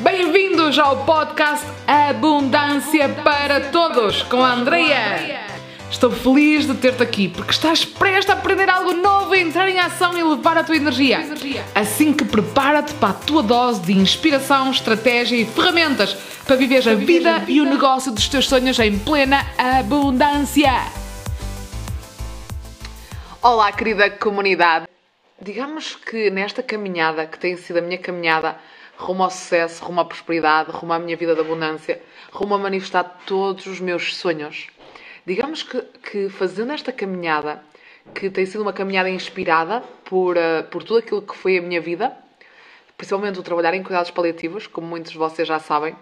Bem-vindos ao podcast Abundância para Todos com a Andrea. Estou feliz de ter-te aqui porque estás prestes a aprender algo novo, entrar em ação e levar a tua energia. Assim que prepara-te para a tua dose de inspiração, estratégia e ferramentas para viver a vida e o negócio dos teus sonhos em plena abundância. Olá, querida comunidade. Digamos que nesta caminhada, que tem sido a minha caminhada rumo ao sucesso, rumo à prosperidade, rumo à minha vida de abundância, rumo a manifestar todos os meus sonhos. Digamos que, que fazendo esta caminhada, que tem sido uma caminhada inspirada por, uh, por tudo aquilo que foi a minha vida, principalmente o trabalhar em cuidados paliativos, como muitos de vocês já sabem,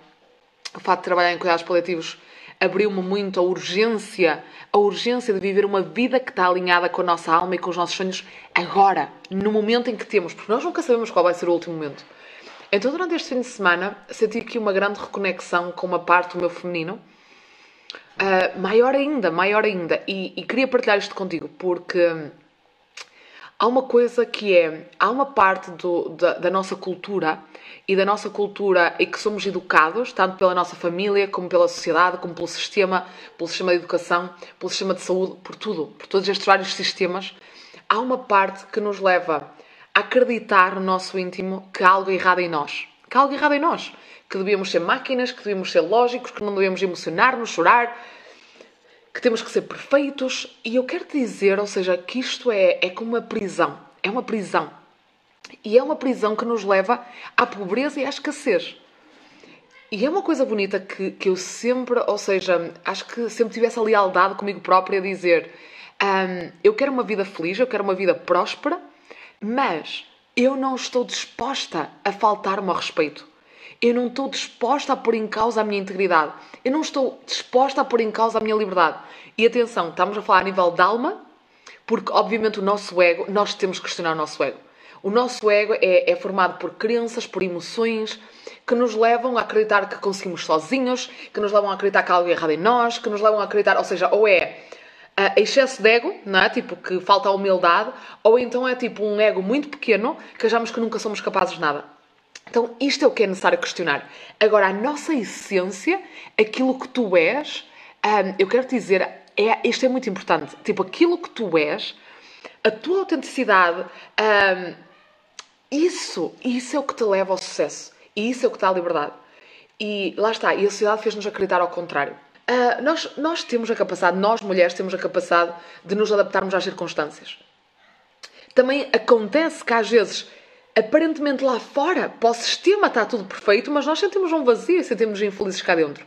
o facto de trabalhar em cuidados paliativos abriu-me muito a urgência, a urgência de viver uma vida que está alinhada com a nossa alma e com os nossos sonhos agora, no momento em que temos, porque nós nunca sabemos qual vai ser o último momento. Então, durante este fim de semana, senti aqui uma grande reconexão com uma parte do meu feminino, uh, maior ainda, maior ainda, e, e queria partilhar isto contigo, porque há uma coisa que é, há uma parte do, da, da, nossa cultura e da nossa cultura em que somos educados, tanto pela nossa família, como pela sociedade, como pelo sistema, pelo sistema de educação, pelo sistema de saúde, por tudo, por todos estes vários sistemas, há uma parte que nos leva acreditar no nosso íntimo que há algo errado em nós. Que há algo errado em nós. Que devíamos ser máquinas, que devíamos ser lógicos, que não devíamos emocionar-nos, chorar, que temos que ser perfeitos. E eu quero dizer, ou seja, que isto é, é como uma prisão. É uma prisão. E é uma prisão que nos leva à pobreza e à escassez. E é uma coisa bonita que, que eu sempre, ou seja, acho que sempre tive essa lealdade comigo própria a dizer: um, eu quero uma vida feliz, eu quero uma vida próspera, mas eu não estou disposta a faltar-me ao respeito. Eu não estou disposta a pôr em causa a minha integridade. Eu não estou disposta a pôr em causa a minha liberdade. E atenção, estamos a falar a nível de alma, porque obviamente o nosso ego, nós temos que questionar o nosso ego. O nosso ego é, é formado por crenças, por emoções, que nos levam a acreditar que conseguimos sozinhos, que nos levam a acreditar que há algo errado em nós, que nos levam a acreditar, ou seja, ou é uh, excesso de ego, não é? Tipo, que falta a humildade, ou então é tipo um ego muito pequeno que achamos que nunca somos capazes de nada. Então, isto é o que é necessário questionar. Agora, a nossa essência, aquilo que tu és, um, eu quero te dizer, é, isto é muito importante. Tipo, aquilo que tu és, a tua autenticidade, um, isso, isso é o que te leva ao sucesso. E isso é o que dá a liberdade. E lá está, e a sociedade fez-nos acreditar ao contrário. Uh, nós, nós temos a capacidade, nós mulheres temos a capacidade de nos adaptarmos às circunstâncias. Também acontece que às vezes, aparentemente lá fora, para o sistema está tudo perfeito, mas nós sentimos um vazio sentimos infelizes cá dentro.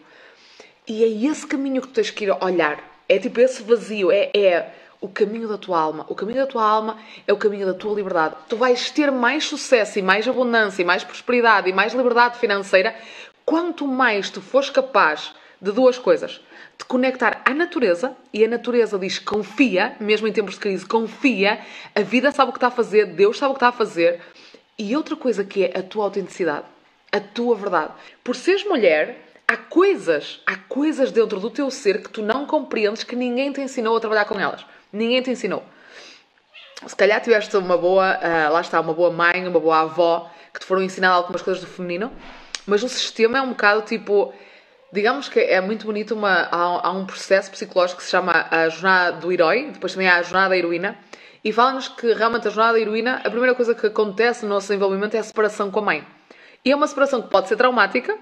E é esse caminho que tu tens que ir olhar. É tipo esse vazio, é, é o caminho da tua alma. O caminho da tua alma é o caminho da tua liberdade. Tu vais ter mais sucesso e mais abundância e mais prosperidade e mais liberdade financeira quanto mais tu fores capaz de duas coisas. De conectar à natureza, e a natureza diz confia, mesmo em tempos de crise, confia, a vida sabe o que está a fazer, Deus sabe o que está a fazer. E outra coisa que é a tua autenticidade, a tua verdade. Por seres mulher, há coisas, há coisas dentro do teu ser que tu não compreendes que ninguém te ensinou a trabalhar com elas. Ninguém te ensinou. Se calhar tiveste uma boa, uh, lá está, uma boa mãe, uma boa avó, que te foram ensinar algumas coisas do feminino, mas o sistema é um bocado tipo Digamos que é muito bonito, uma, há, há, um processo psicológico que se chama a jornada do herói, depois também há a jornada da heroína, e fala-nos que realmente a jornada da heroína, a primeira coisa que acontece no nosso desenvolvimento é a separação com a mãe. E é uma separação que pode ser traumática,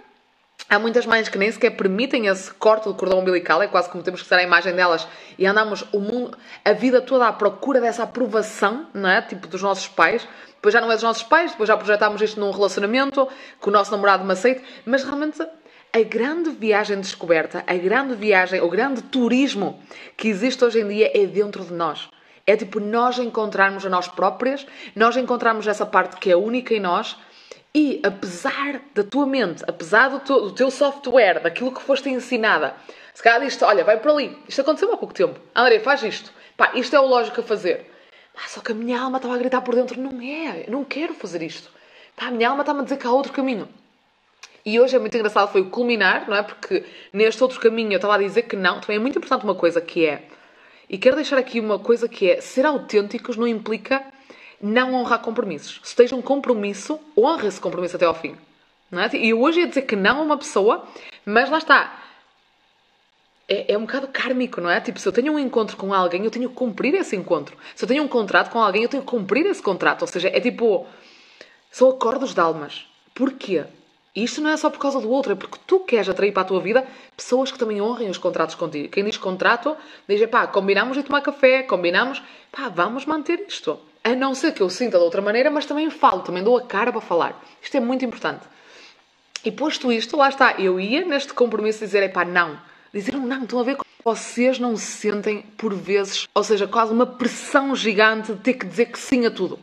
Há muitas mães que nem sequer permitem esse corte do cordão umbilical, é quase como temos que ser a imagem delas e andamos o mundo, a vida toda à procura dessa aprovação, não é? Tipo dos nossos pais. Depois já não é dos nossos pais, depois já projetámos isto num relacionamento, que o nosso namorado me aceite, mas realmente a grande viagem de descoberta, a grande viagem, o grande turismo que existe hoje em dia é dentro de nós. É tipo nós encontrarmos a nós próprias, nós encontrarmos essa parte que é única em nós e apesar da tua mente, apesar do teu, do teu software, daquilo que foste ensinada, se calhar diz olha, vai por ali, isto aconteceu há pouco tempo, André, faz isto, pá, isto é o lógico a fazer. Ah, só que a minha alma estava a gritar por dentro, não é, não quero fazer isto. Pá, a minha alma está-me a dizer que há outro caminho. E hoje é muito engraçado, foi o culminar, não é? Porque neste outro caminho eu estava a dizer que não. Também é muito importante uma coisa que é, e quero deixar aqui uma coisa que é, ser autênticos não implica não honrar compromissos. Se tens um compromisso, honra esse compromisso até ao fim. Não é? E hoje ia dizer que não a uma pessoa, mas lá está. É, é, um bocado kármico, não é? Tipo, se eu tenho um encontro com alguém, eu tenho que cumprir esse encontro. Se eu tenho um contrato com alguém, eu tenho que cumprir esse contrato. Ou seja, é tipo. São acordos de almas. Porquê? E isto não é só por causa do outro, é porque tu queres atrair para a tua vida pessoas que também honrem os contratos contigo. Quem diz contrato, diz, pá, combinamos de tomar café, combinamos, pá, vamos manter isto. A não ser que eu sinta de outra maneira, mas também falo, também dou a cara para falar. Isto é muito importante. E posto isto, lá está, eu ia neste compromisso dizer, pá, não. Dizer um não, estão a ver vocês não se sentem, por vezes, ou seja, quase uma pressão gigante de ter que dizer que sim a tudo.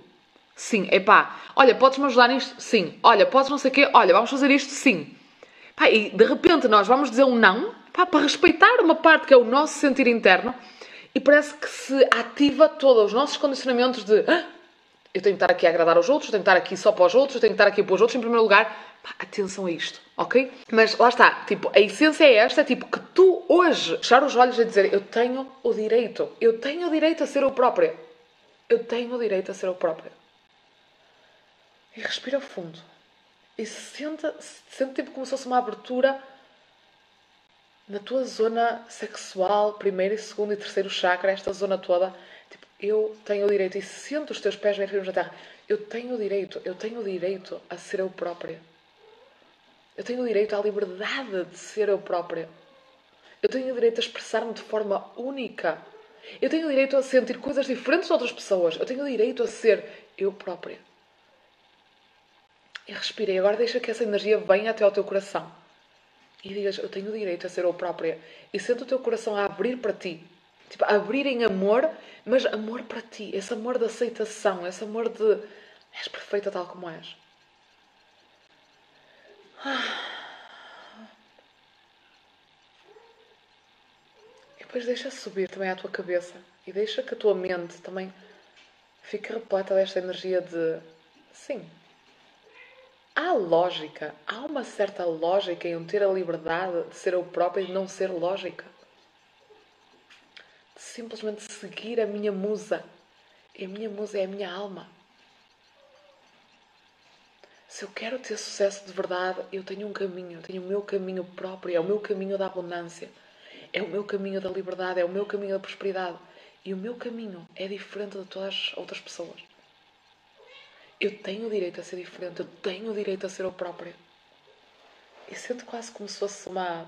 Sim, é pá, olha, podes-me ajudar nisto? Sim. Olha, podes não sei o quê? Olha, vamos fazer isto? Sim. Pá, e de repente nós vamos dizer um não, pá, para respeitar uma parte que é o nosso sentir interno e parece que se ativa todos os nossos condicionamentos de ah, eu tenho que estar aqui a agradar aos outros, tenho que estar aqui só para os outros, tenho que estar aqui para os outros em primeiro lugar. Atenção a isto, ok? Mas lá está, tipo, a essência é esta, tipo, que tu hoje fechar os olhos e dizer eu tenho o direito, eu tenho o direito a ser o próprio. Eu tenho o direito a ser o próprio. E respira fundo. E senta, sente tipo como se fosse uma abertura na tua zona sexual, primeiro, segundo e terceiro chakra, esta zona toda. Tipo, eu tenho o direito, e sento os teus pés bem firmes na terra. Eu tenho o direito, eu tenho o direito a ser eu própria. Eu tenho o direito à liberdade de ser eu própria. Eu tenho o direito a expressar-me de forma única. Eu tenho o direito a sentir coisas diferentes de outras pessoas. Eu tenho o direito a ser eu própria. E respira. E agora deixa que essa energia venha até ao teu coração. E digas, eu tenho o direito a ser eu própria. E sente o teu coração a abrir para ti. Tipo, a abrir em amor, mas amor para ti. Esse amor de aceitação. Esse amor de... És perfeita tal como és. E depois deixa subir também à tua cabeça. E deixa que a tua mente também fique repleta desta energia de... Sim, há lógica, há uma certa lógica em ter a liberdade de ser eu própria e não ser lógica. De simplesmente seguir a minha musa. E a minha musa é a minha alma. Se eu quero ter sucesso de verdade, eu tenho um caminho, eu tenho o meu caminho próprio, é o meu caminho da abundância, é o meu caminho da liberdade, é o meu caminho da prosperidade. E o meu caminho é diferente de todas as outras pessoas. Eu tenho o direito a ser diferente, eu tenho o direito a ser eu própria. E sinto quase como se fosse uma.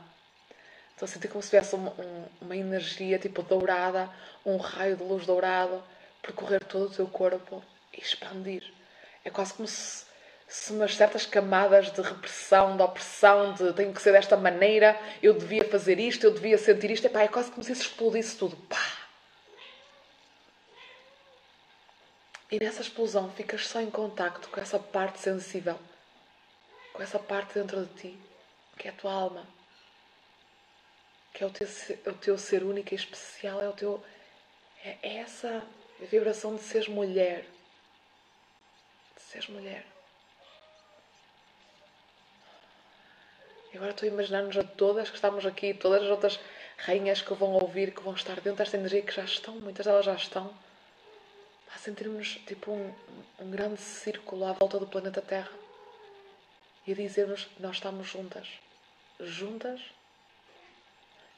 Estou a sentir como se tivesse uma, um, uma energia tipo dourada, um raio de luz dourado, percorrer todo o teu corpo e expandir. É quase como se, se umas certas camadas de repressão, de opressão, de tenho que ser desta maneira, eu devia fazer isto, eu devia sentir isto. Epá, é quase como se isso explodisse tudo. Pá! E nessa explosão ficas só em contacto com essa parte sensível, com essa parte dentro de ti, que é a tua alma, que é o teu, o teu ser único e especial, é o teu. É, essa vibração de seres mulher. De seres mulher. E agora estou a imaginar-nos a todas que estamos aqui, todas as outras rainhas que vão ouvir, que vão estar dentro desta energia, que já estão, muitas delas já estão a sentirmos tipo um, um grande círculo à volta do planeta Terra e a dizermos que nós estamos juntas. Juntas,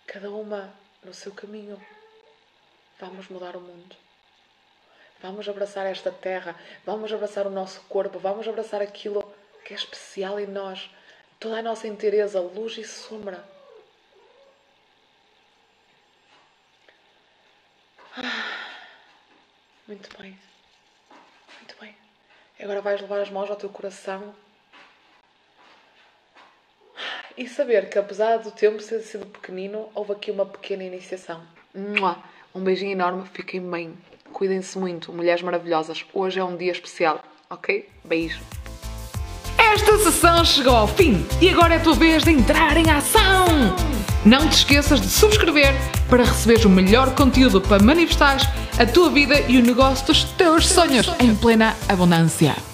cada uma no seu caminho. Vamos mudar o mundo. Vamos abraçar esta terra, vamos abraçar o nosso corpo, vamos abraçar aquilo que é especial em nós, toda a nossa inteireza, luz e sombra. Muito bem. Muito bem. Agora vais levar as mãos ao teu coração e saber que apesar do tempo ter sido pequenino, houve aqui uma pequena iniciação. Um beijinho enorme, fiquem bem. Cuidem-se muito, mulheres maravilhosas. Hoje é um dia especial, ok? Beijo. Esta sessão chegou ao fim e agora é a tua vez de entrar em ação! Não te esqueças de subscrever para receberes o melhor conteúdo para manifestares a tua vida e o negócio dos teus sonhos em plena abundância.